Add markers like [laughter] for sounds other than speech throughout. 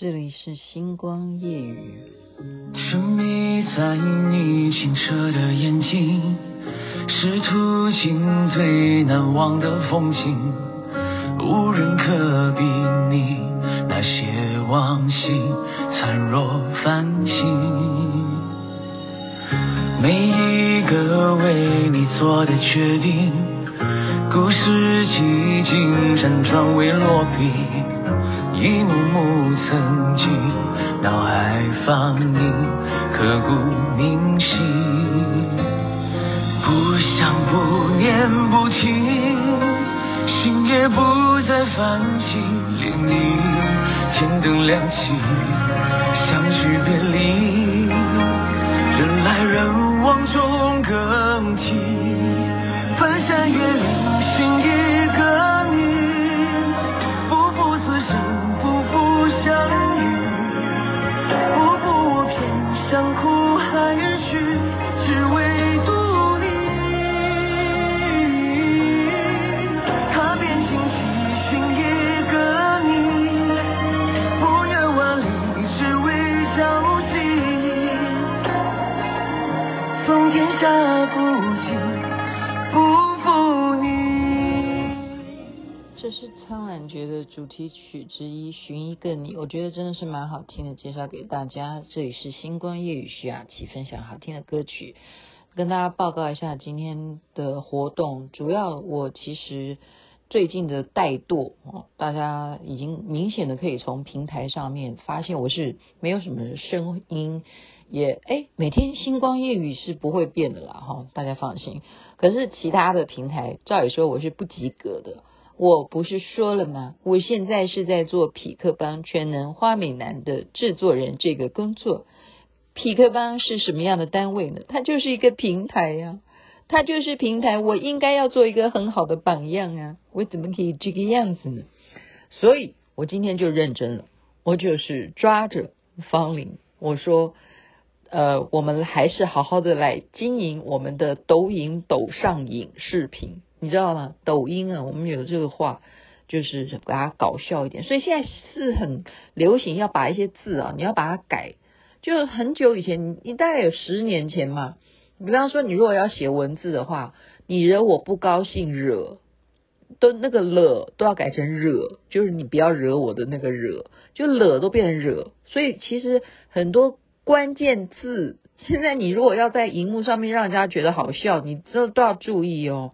这里是星光夜雨。沉迷在你清澈的眼睛，是途经最难忘的风景，无人可比拟那些往昔灿若繁星。每一个为你做的决定，故事几经辗转未落笔。一幕幕曾经脑海放映，刻骨铭心。不想不念不听，心也不再泛起涟漪。天灯亮起，相聚别离，人来人往中更替。翻山越岭，题曲之一，《寻一个你》，我觉得真的是蛮好听的。介绍给大家，这里是星光夜语徐雅琪分享好听的歌曲，跟大家报告一下今天的活动。主要我其实最近的怠惰哦，大家已经明显的可以从平台上面发现我是没有什么声音，也哎，每天星光夜语是不会变的啦哈，大家放心。可是其他的平台，照理说我是不及格的。我不是说了吗？我现在是在做匹克邦全能花美男的制作人这个工作。匹克邦是什么样的单位呢？它就是一个平台呀、它就是平台。我应该要做一个很好的榜样啊！我怎么可以这个样子呢？所以我今天就认真了，我就是抓着方林，我说，呃，我们还是好好的来经营我们的抖音抖上瘾视频。你知道吗？抖音啊，我们有这个话，就是把它搞笑一点。所以现在是很流行要把一些字啊，你要把它改。就很久以前，你大概有十年前嘛。比方说，你如果要写文字的话，你惹我不高兴，惹都那个了都要改成惹，就是你不要惹我的那个惹，就了都变成惹。所以其实很多关键字，现在你如果要在荧幕上面让人家觉得好笑，你这都要注意哦。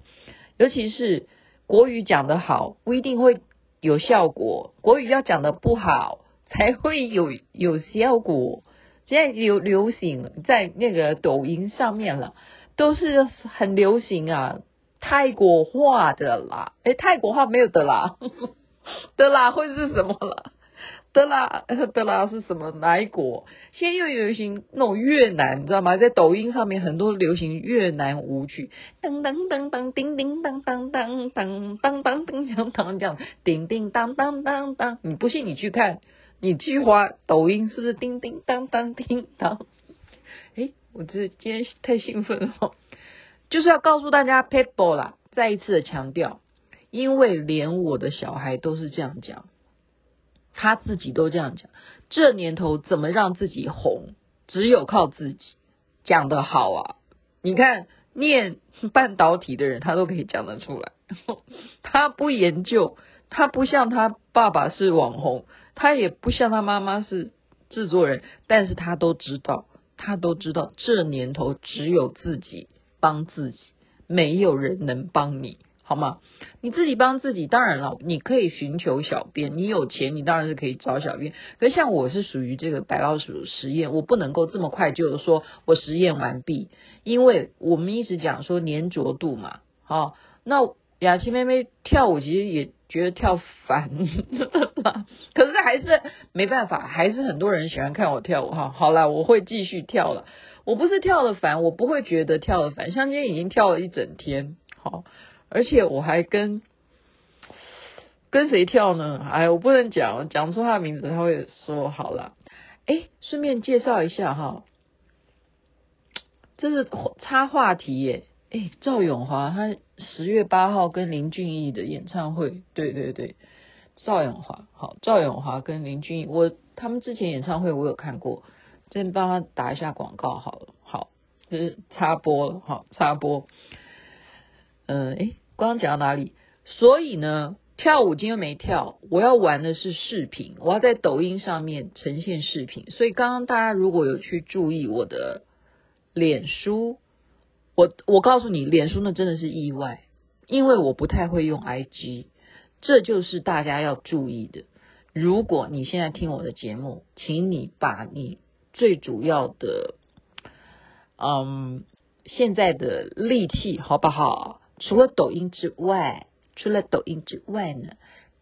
尤其是国语讲得好，不一定会有效果。国语要讲得不好，才会有有效果。现在流流行在那个抖音上面了，都是很流行啊，泰国话的啦。诶，泰国话没有的啦，[laughs] 的啦会是什么了？德拉，[laughs] 德拉是什么？哪一国？现在又流行那种越南，你知道吗？在抖音上面很多流行越南舞曲，噔噔噔噔，叮叮当当当当当当叮当当这样，叮叮当当当当。你不信你去看，你去花抖音是不是叮叮当当叮当？诶，我这今天太兴奋了，就是要告诉大家，people 啦，再一次的强调，因为连我的小孩都是这样讲。他自己都这样讲，这年头怎么让自己红，只有靠自己。讲得好啊！你看念半导体的人，他都可以讲得出来。[laughs] 他不研究，他不像他爸爸是网红，他也不像他妈妈是制作人，但是他都知道，他都知道，这年头只有自己帮自己，没有人能帮你。好吗？你自己帮自己，当然了，你可以寻求小编。你有钱，你当然是可以找小编。可是像我是属于这个白老鼠实验，我不能够这么快就说我实验完毕，因为我们一直讲说粘着度嘛。好，那雅琪妹妹跳舞其实也觉得跳烦，可是还是没办法，还是很多人喜欢看我跳舞哈。好了，我会继续跳了。我不是跳的烦，我不会觉得跳的烦。像今天已经跳了一整天，好。而且我还跟跟谁跳呢？哎，我不能讲，讲出他的名字，他会说好了。哎，顺便介绍一下哈，这是插话题耶。哎，赵永华他十月八号跟林俊逸的演唱会，对对对，赵永华，好，赵永华跟林俊逸，我他们之前演唱会我有看过，先帮他打一下广告好了，好，就是插播了，好，插播。嗯、诶，刚刚讲到哪里？所以呢，跳舞今天没跳，我要玩的是视频，我要在抖音上面呈现视频。所以刚刚大家如果有去注意我的脸书，我我告诉你，脸书那真的是意外，因为我不太会用 IG。这就是大家要注意的。如果你现在听我的节目，请你把你最主要的，嗯，现在的力气好不好？除了抖音之外，除了抖音之外呢，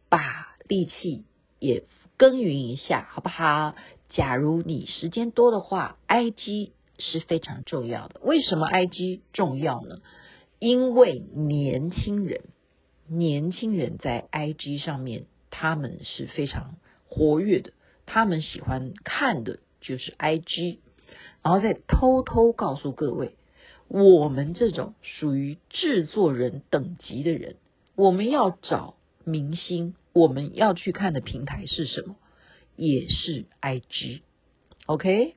把力气也耕耘一下，好不好？假如你时间多的话，IG 是非常重要的。为什么 IG 重要呢？因为年轻人。年轻人在 IG 上面，他们是非常活跃的，他们喜欢看的就是 IG，然后再偷偷告诉各位，我们这种属于制作人等级的人，我们要找明星，我们要去看的平台是什么？也是 IG，OK，OK，OK。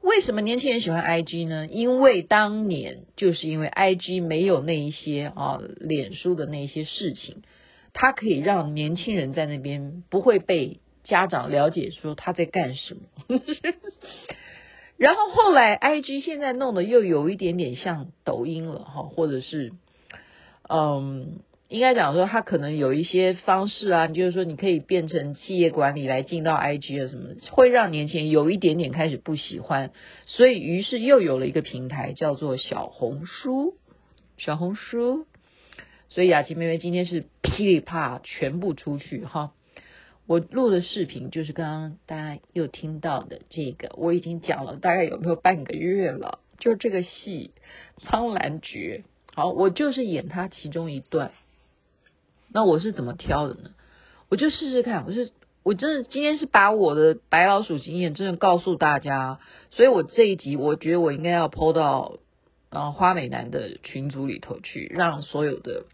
为什么年轻人喜欢 IG 呢？因为当年就是因为 IG 没有那一些啊，脸书的那些事情，它可以让年轻人在那边不会被家长了解说他在干什么。然后后来 IG 现在弄得又有一点点像抖音了哈，或者是嗯。应该讲说，它可能有一些方式啊，就是说，你可以变成企业管理来进到 IG 啊什么，会让年轻人有一点点开始不喜欢，所以于是又有了一个平台叫做小红书，小红书。所以雅琪妹妹今天是噼里啪全部出去哈，我录的视频就是刚刚大家又听到的这个，我已经讲了大概有没有半个月了，就是这个戏《苍兰诀》，好，我就是演它其中一段。那我是怎么挑的呢？我就试试看，我是我真的今天是把我的白老鼠经验真的告诉大家，所以我这一集我觉得我应该要抛到啊花美男的群组里头去，让所有的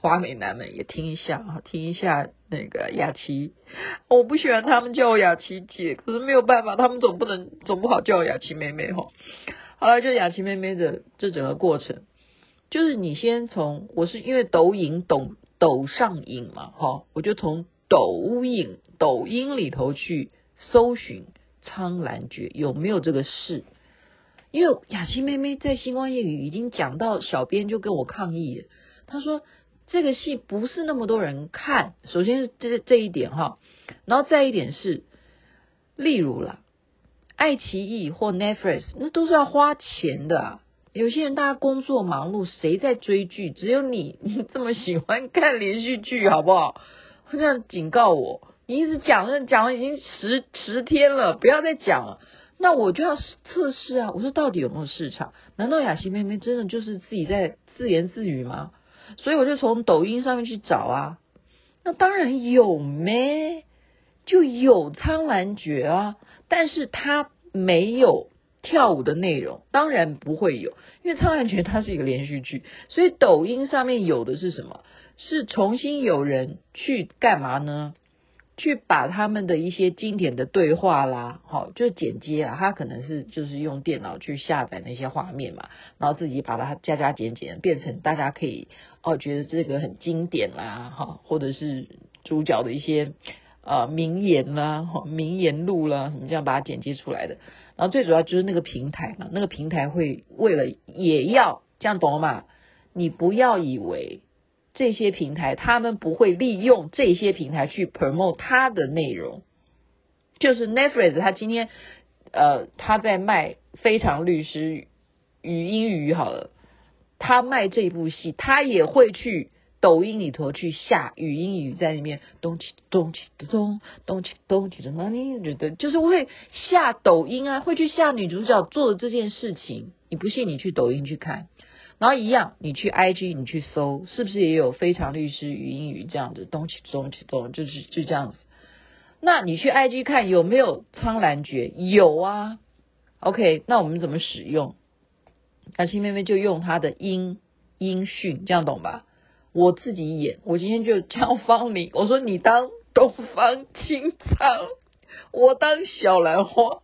花美男们也听一下啊，听一下那个雅琪。我不喜欢他们叫我雅琪姐，可是没有办法，他们总不能总不好叫我雅琪妹妹哈。好了，就雅琪妹妹的这整个过程，就是你先从我是因为抖音懂。抖上瘾嘛，哈，我就从抖音抖音里头去搜寻《苍兰诀》有没有这个事，因为雅琪妹妹在星光夜语已经讲到，小编就跟我抗议，他说这个戏不是那么多人看，首先是这这一点哈，然后再一点是，例如啦，爱奇艺或 Netflix 那都是要花钱的啊。有些人大家工作忙碌，谁在追剧？只有你，[laughs] 你这么喜欢看连续剧，好不好？这样警告我，你一直讲，那讲了已经十十天了，不要再讲了。那我就要测试啊！我说到底有没有市场？难道雅琪妹妹真的就是自己在自言自语吗？所以我就从抖音上面去找啊。那当然有咩，就有《苍兰诀》啊，但是它没有。跳舞的内容当然不会有，因为《苍兰诀》它是一个连续剧，所以抖音上面有的是什么？是重新有人去干嘛呢？去把他们的一些经典的对话啦，好，就剪接啊，他可能是就是用电脑去下载那些画面嘛，然后自己把它加加减减，变成大家可以哦觉得这个很经典啦，哈，或者是主角的一些呃名言啦、名言录啦，什么这样把它剪接出来的。然后最主要就是那个平台嘛，那个平台会为了也要这样懂了吗？你不要以为这些平台他们不会利用这些平台去 promote 它的内容，就是 Netflix 他今天呃他在卖《非常律师语音语》好了，他卖这部戏，他也会去。抖音里头去下语音语在里面咚起咚起咚咚起咚起的，那你觉得就是会下抖音啊，会去下女主角做的这件事情。你不信，你去抖音去看，然后一样，你去 IG 你去搜，是不是也有非常律师语音语这样子咚起咚起咚，就是就这样子。那你去 IG 看有没有苍兰诀？有啊。OK，那我们怎么使用？雅琪妹妹就用她的音音讯，这样懂吧？我自己演，我今天就叫芳玲，我说你当东方青苍，我当小兰花。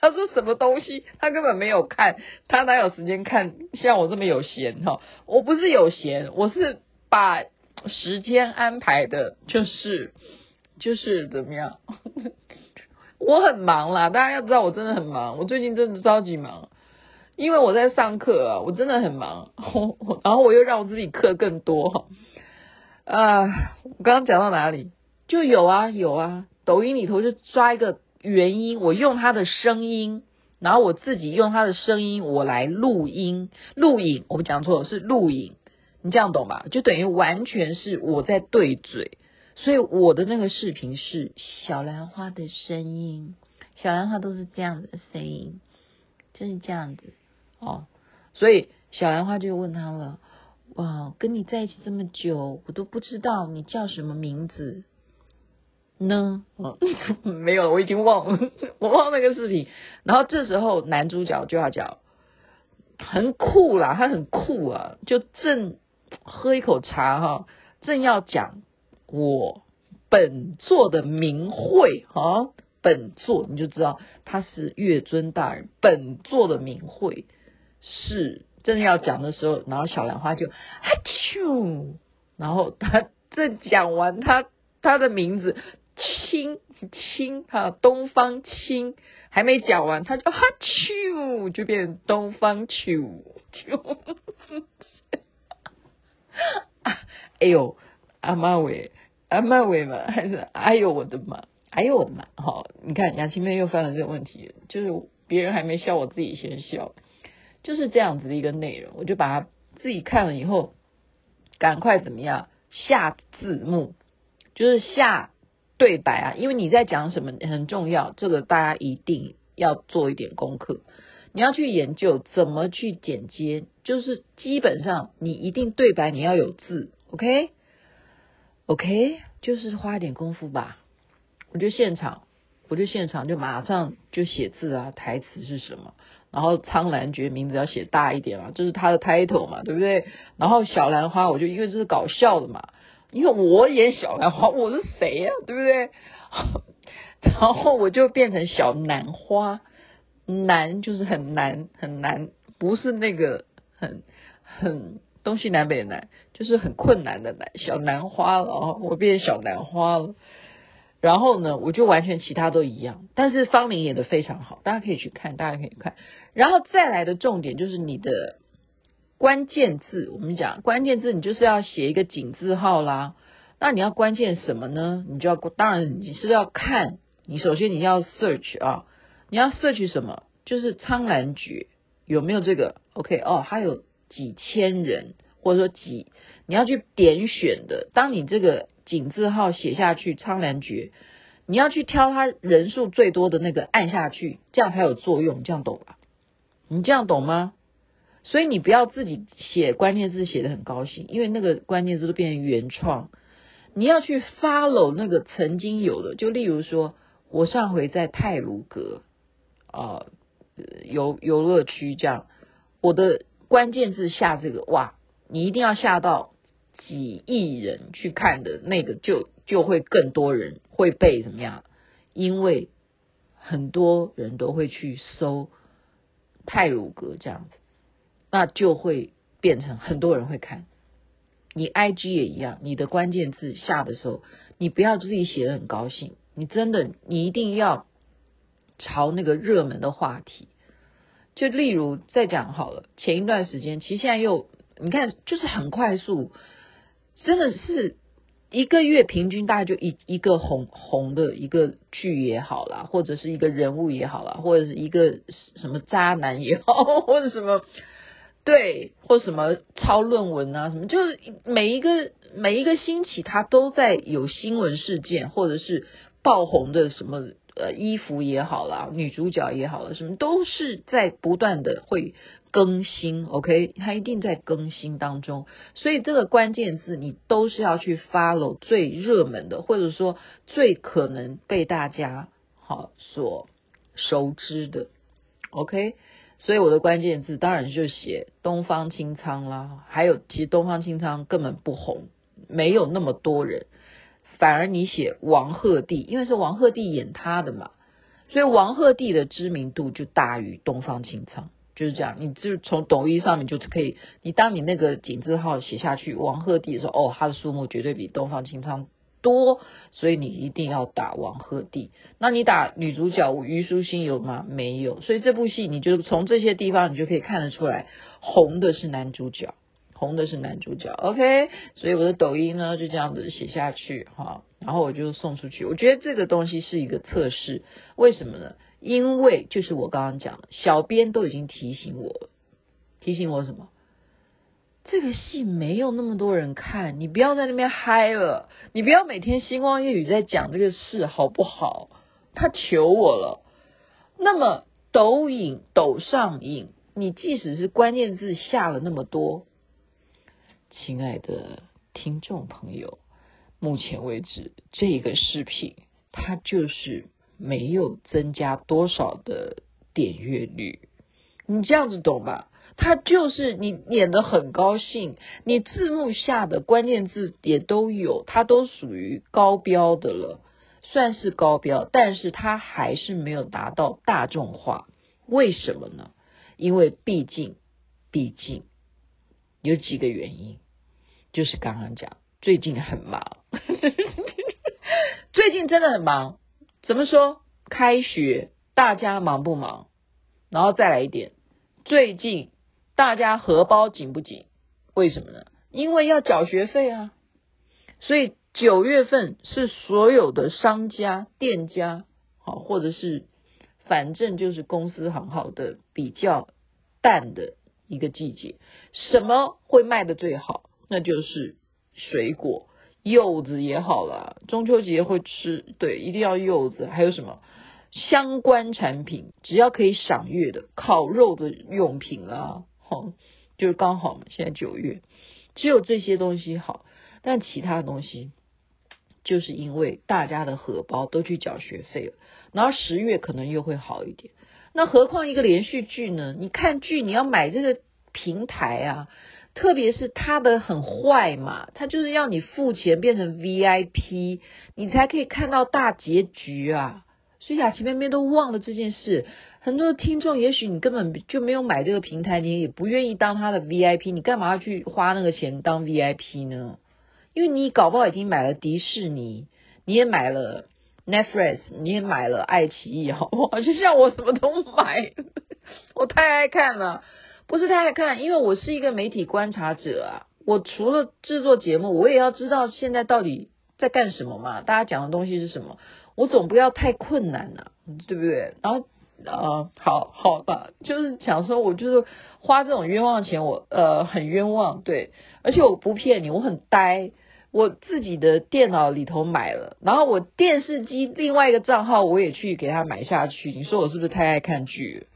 他说什么东西？他根本没有看，他哪有时间看？像我这么有闲哈？我不是有闲，我是把时间安排的，就是就是怎么样？[laughs] 我很忙啦，大家要知道我真的很忙，我最近真的超级忙，因为我在上课啊，我真的很忙，然后我又让我自己课更多哈。啊，我刚刚讲到哪里？就有啊有啊，抖音里头就抓一个。原因，我用他的声音，然后我自己用他的声音，我来录音录影。我们讲错了，是录影，你这样懂吧？就等于完全是我在对嘴，所以我的那个视频是小兰花的声音，小兰花都是这样的声音，就是这样子哦。所以小兰花就问他了：哇，跟你在一起这么久，我都不知道你叫什么名字。呢，嗯，[laughs] 没有了，我已经忘了，[laughs] 我忘了那个视频。然后这时候男主角就要讲，很酷啦，他很酷啊，就正喝一口茶哈，正要讲我本座的名讳哈，本座你就知道他是月尊大人，本座的名讳是正要讲的时候，然后小兰花就哈啾，然后他正讲完他他的名字。青青哈，东方青还没讲完，他就哈啾，就变成东方啾啾。哎呦，阿妈喂，阿妈喂嘛，还是哎呦我的妈，哎呦我的妈！好，你看雅琪妹又犯了这个问题，就是别人还没笑，我自己先笑，就是这样子的一个内容，我就把它自己看了以后，赶快怎么样下字幕，就是下。对白啊，因为你在讲什么很重要，这个大家一定要做一点功课。你要去研究怎么去剪接，就是基本上你一定对白你要有字，OK？OK？、就是花一点功夫吧。我就现场，我就现场就马上就写字啊，台词是什么？然后苍兰诀名字要写大一点嘛，这是他的 title 嘛，对不对？然后小兰花，我就因为这是搞笑的嘛。因为我演小兰花，我是谁呀、对不对？[laughs] 然后我就变成小兰花，难就是很难很难，不是那个很很东西南北的难，就是很困难的难。小兰花了哦，我变小兰花了。然后呢，我就完全其他都一样，但是方玲演的非常好，大家可以去看，大家可以看。然后再来的重点就是你的。关键字，我们讲关键字，你就是要写一个井字号啦。那你要关键什么呢？你就要，当然你是要看，你首先你要 search 啊，你要 search 什么？就是苍兰诀有没有这个？OK 哦，还有几千人，或者说几，你要去点选的。当你这个井字号写下去，苍兰诀，你要去挑它人数最多的那个按下去，这样才有作用。这样懂吧？你这样懂吗？所以你不要自己写关键字写的很高兴，因为那个关键字都变成原创。你要去 follow 那个曾经有的，就例如说，我上回在泰鲁阁啊游游乐区这样，我的关键字下这个哇，你一定要下到几亿人去看的那个就，就会更多人会被怎么样？因为很多人都会去搜泰鲁阁这样子。那就会变成很多人会看，你 IG 也一样，你的关键字下的时候，你不要自己写的很高兴，你真的你一定要朝那个热门的话题，就例如再讲好了，前一段时间其实现在又你看就是很快速，真的是一个月平均大概就一一个红红的一个剧也好啦，或者是一个人物也好啦，或者是一个什么渣男也好，或者什么。对，或什么抄论文啊，什么，就是每一个每一个星期，它都在有新闻事件，或者是爆红的什么呃衣服也好啦，女主角也好了，什么都是在不断的会更新，OK，它一定在更新当中，所以这个关键字你都是要去 follow 最热门的，或者说最可能被大家好所熟知的，OK。所以我的关键字当然就写东方青苍啦。还有，其实东方青苍根本不红，没有那么多人。反而你写王鹤棣，因为是王鹤棣演他的嘛，所以王鹤棣的知名度就大于东方青苍，就是这样。你就从抖音上面就可以，你当你那个井字号写下去王鹤棣的时候，哦，他的数目绝对比东方青苍多，所以你一定要打王鹤棣。那你打女主角虞书欣有吗？没有。所以这部戏你就从这些地方你就可以看得出来，红的是男主角。红的是男主角，OK，所以我的抖音呢就这样子写下去哈，然后我就送出去。我觉得这个东西是一个测试，为什么呢？因为就是我刚刚讲的，小编都已经提醒我了，提醒我什么？这个戏没有那么多人看，你不要在那边嗨了，你不要每天星光夜语在讲这个事好不好？他求我了。那么抖影、抖上瘾，你即使是关键字下了那么多。亲爱的听众朋友，目前为止这个视频它就是没有增加多少的点阅率，你这样子懂吧？它就是你演的很高兴，你字幕下的关键字也都有，它都属于高标的了，算是高标，但是它还是没有达到大众化。为什么呢？因为毕竟，毕竟。有几个原因，就是刚刚讲，最近很忙，[laughs] 最近真的很忙。怎么说？开学大家忙不忙？然后再来一点，最近大家荷包紧不紧？为什么呢？因为要缴学费啊。所以九月份是所有的商家、店家，好，或者是反正就是公司行号的比较淡的。一个季节，什么会卖得最好？那就是水果，柚子也好了。中秋节会吃，对，一定要柚子。还有什么相关产品？只要可以赏月的，烤肉的用品啊，好，就是刚好嘛。现在九月，只有这些东西好，但其他的东西，就是因为大家的荷包都去缴学费了，然后十月可能又会好一点。那何况一个连续剧呢？你看剧，你要买这个平台啊，特别是它的很坏嘛，它就是要你付钱变成 VIP，你才可以看到大结局啊。所以雅琪妹妹都忘了这件事。很多听众，也许你根本就没有买这个平台，你也不愿意当他的 VIP，你干嘛要去花那个钱当 VIP 呢？因为你搞不好已经买了迪士尼，你也买了。Netflix，你也买了爱奇艺，好不好？就像我什么都买，[laughs] 我太爱看了，不是太爱看，因为我是一个媒体观察者啊。我除了制作节目，我也要知道现在到底在干什么嘛。大家讲的东西是什么？我总不要太困难呐、对不对？然后呃，好好吧，就是想说，我就是花这种冤枉钱，我呃很冤枉，对，而且我不骗你，我很呆。我自己的电脑里头买了，然后我电视机另外一个账号我也去给他买下去。你说我是不是太爱看剧？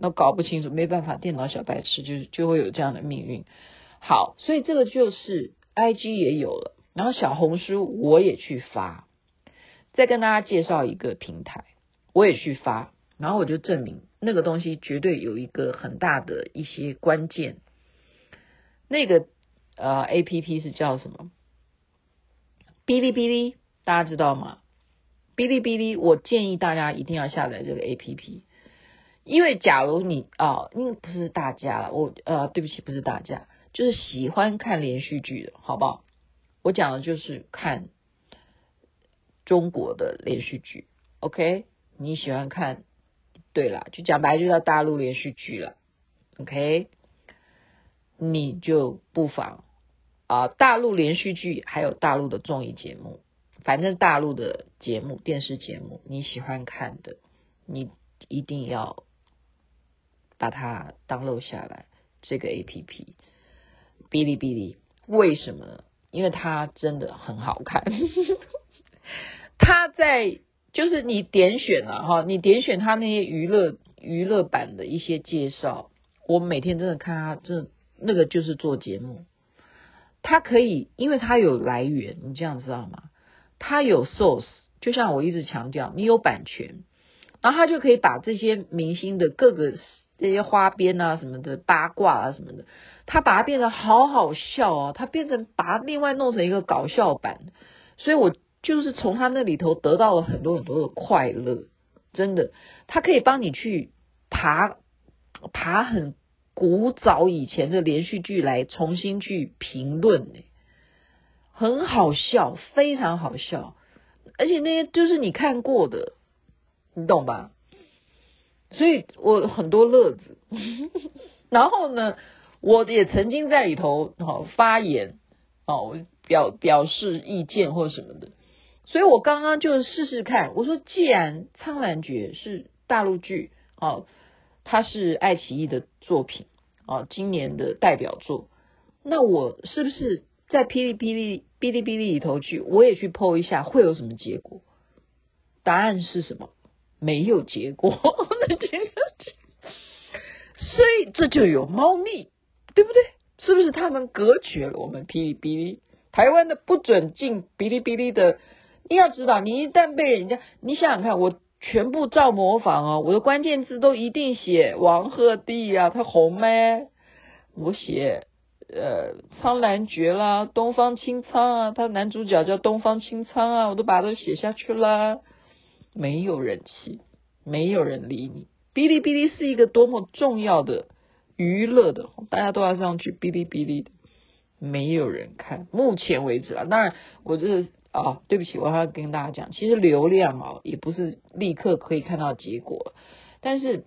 那搞不清楚，没办法，电脑小白痴就就会有这样的命运。好，所以这个就是 IG 也有了，然后小红书我也去发。再跟大家介绍一个平台，我也去发，然后我就证明那个东西绝对有一个很大的一些关键。那个呃 APP 是叫什么？哔哩哔哩，大家知道吗？哔哩哔哩，我建议大家一定要下载这个 APP，因为假如你啊，因为不是大家了，我呃，对不起，不是大家，就是喜欢看连续剧的，好不好？我讲的就是看中国的连续剧，OK？你喜欢看，对了，就讲白就叫大陆连续剧了，OK？你就不妨。啊，大陆连续剧还有大陆的综艺节目，反正大陆的节目、电视节目你喜欢看的，你一定要把它登录下来。这个 APP，哔哩哔哩，为什么？因为它真的很好看。[laughs] 它在就是你点选了哈，你点选它那些娱乐娱乐版的一些介绍，我每天真的看它，这那个就是做节目。他可以，因为他有来源，你这样知道吗？他有 source，就像我一直强调，你有版权，然后他就可以把这些明星的各个这些花边啊什么的八卦啊什么的，他把它变得好好笑哦，他变成把它另外弄成一个搞笑版，所以我就是从他那里头得到了很多很多的快乐，真的，他可以帮你去爬爬很古早以前的连续剧来重新去评论呢，很好笑，非常好笑，而且那些就是你看过的，你懂吧？所以我很多乐子，[laughs] 然后呢，我也曾经在里头好发言，哦，表表示意见或什么的。所以我刚刚就试试看，我说既然《苍兰诀》是大陆剧，哦，它是爱奇艺的作品，哦，今年的代表作，那我是不是在哔哩哔哩、哔哩哔哩里头去，我也去 po 一下，会有什么结果？答案是什么？没有结果，所以这就有猫腻，对不对？是不是他们隔绝了我们哔哩哔哩？台湾的不准进哔哩哔哩的，你要知道，你一旦被人家，你想想看，我全部照模仿哦，我的关键字都一定写王鹤棣啊，他红咩？我写呃苍兰诀啦，东方青苍啊，他男主角叫东方青苍啊，我都把它都写下去啦。没有人气，没有人理你。哔哩哔哩是一个多么重要的娱乐的，大家都要上去哔哩哔哩的，没有人看。目前为止啊，当然我这是啊，对不起，我还要跟大家讲，其实流量啊也不是立刻可以看到结果，但是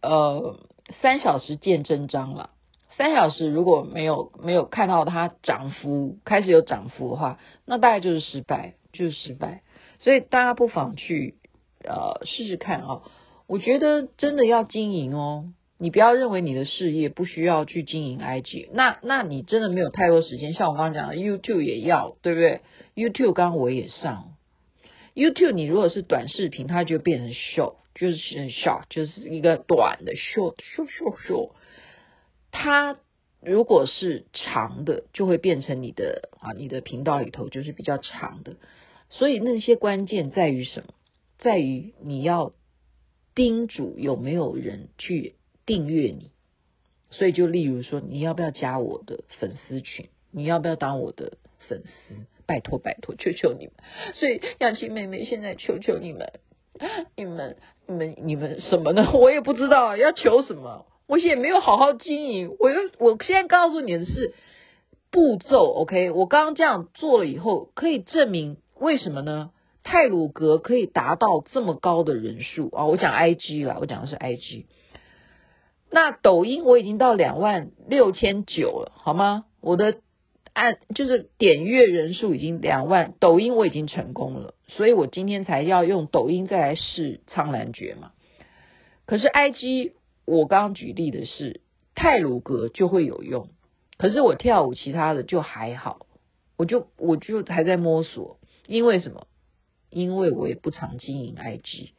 呃三小时见真章了。三小时如果没有没有看到它涨幅开始有涨幅的话，那大概就是失败，就是失败。所以大家不妨去呃试试看啊、哦！我觉得真的要经营哦，你不要认为你的事业不需要去经营 IG，那那你真的没有太多时间。像我刚刚讲的，YouTube 也要，对不对？YouTube 刚刚我也上，YouTube 你如果是短视频，它就变成 short，就是 short，就是一个短的 short，short short short。它如果是长的，就会变成你的啊，你的频道里头就是比较长的。所以那些关键在于什么？在于你要叮嘱有没有人去订阅你。所以就例如说，你要不要加我的粉丝群？你要不要当我的粉丝？拜托拜托，求求你们！所以雅琪妹妹现在求求你们，你们你们你们什么呢？我也不知道要求什么，我也没有好好经营。我又我现在告诉你的是步骤，OK？我刚刚这样做了以后，可以证明。为什么呢？泰鲁格可以达到这么高的人数啊！我讲 IG 啦，我讲的是 IG。那抖音我已经到两万六千九了，好吗？我的按就是点阅人数已经两万，抖音我已经成功了，所以我今天才要用抖音再来试苍兰诀嘛。可是 IG 我刚刚举例的是泰鲁格就会有用，可是我跳舞其他的就还好，我就我就还在摸索。因为什么？因为我也不常经营 IG，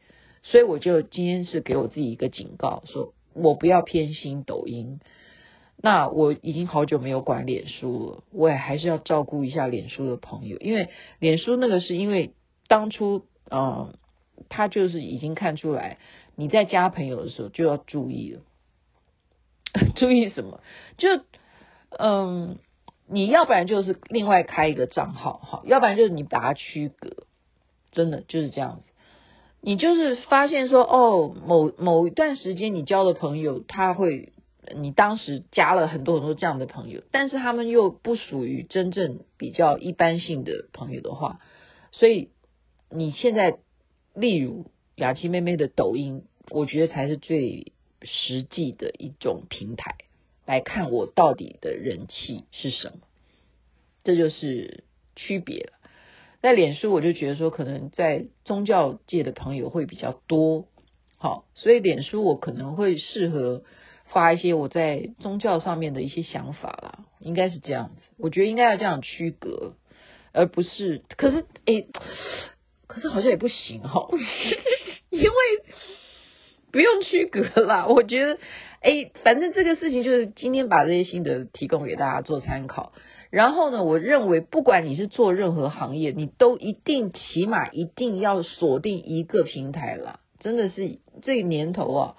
所以我就今天是给我自己一个警告，说我不要偏心抖音。那我已经好久没有管脸书了，我也还是要照顾一下脸书的朋友，因为脸书那个是因为当初，嗯，他就是已经看出来你在加朋友的时候就要注意了，[laughs] 注意什么？就嗯。你要不然就是另外开一个账号，哈，要不然就是你把它区隔，真的就是这样子。你就是发现说，哦，某某一段时间你交的朋友，他会，你当时加了很多很多这样的朋友，但是他们又不属于真正比较一般性的朋友的话，所以你现在，例如雅琪妹妹的抖音，我觉得才是最实际的一种平台。来看我到底的人气是什么，这就是区别了。在脸书，我就觉得说，可能在宗教界的朋友会比较多，好，所以脸书我可能会适合发一些我在宗教上面的一些想法啦，应该是这样子。我觉得应该要这样区隔，而不是，可是诶，可是好像也不行哈，[laughs] 因为不用区隔啦，我觉得。哎，反正这个事情就是今天把这些心得提供给大家做参考。然后呢，我认为不管你是做任何行业，你都一定起码一定要锁定一个平台啦。真的是这年头啊，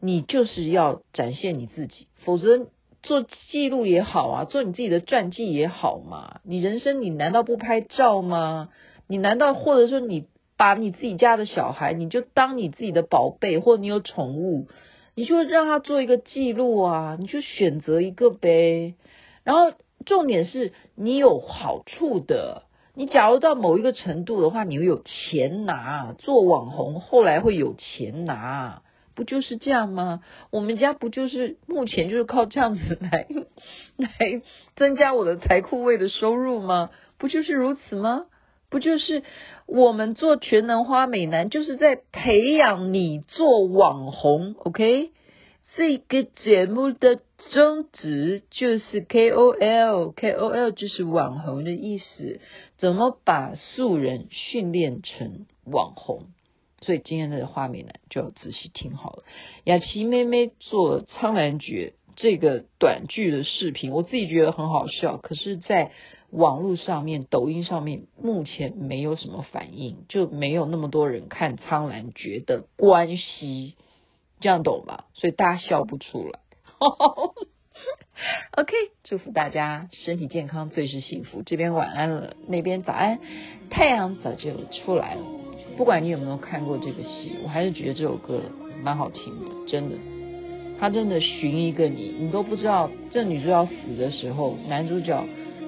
你就是要展现你自己，否则做记录也好啊，做你自己的传记也好嘛。你人生你难道不拍照吗？你难道或者说你把你自己家的小孩，你就当你自己的宝贝，或者你有宠物，你就让他做一个记录啊，你就选择一个呗。然后重点是你有好处的。你假如到某一个程度的话，你会有钱拿，做网红后来会有钱拿，不就是这样吗？我们家不就是目前就是靠这样子来 [laughs] 来增加我的财库位的收入吗？不就是如此吗？不就是我们做全能花美男就是在培养你做网红？OK，这个节目的宗旨就是 KOL，KOL 就是网红的意思。怎么把素人训练成网红？所以今天的花美男就要仔细听好了。雅琪妹妹做《苍兰诀》这个短剧的视频，我自己觉得很好笑，可是，在网络上面、抖音上面目前没有什么反应，就没有那么多人看《苍兰诀》的关系，这样懂吧？所以大家笑不出来。[laughs] OK，祝福大家身体健康，最是幸福。这边晚安了，那边早安，太阳早就出来了。不管你有没有看过这个戏，我还是觉得这首歌蛮好听的，真的。他真的寻一个你，你都不知道这女主角死的时候，男主角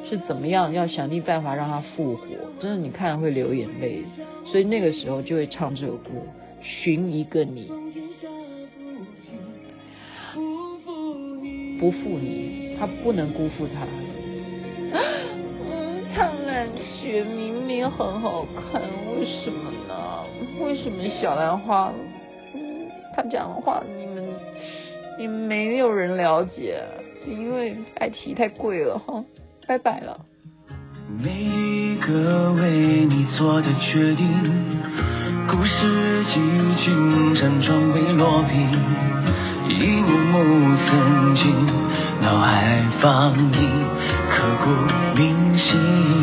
是怎么样要想尽办法让她复活，真的你看了会流眼泪。所以那个时候就会唱这首歌，寻一个你。不负你，他不能辜负他。嗯，苍兰诀明明很好看，为什么呢？为什么小兰花，嗯，他讲的话你们，你们没有人了解，因为爱奇艺太贵了哈。拜拜了。每一个为你做的决定，故事几经辗转未落笔。一幕幕曾经脑海放映，刻骨铭心。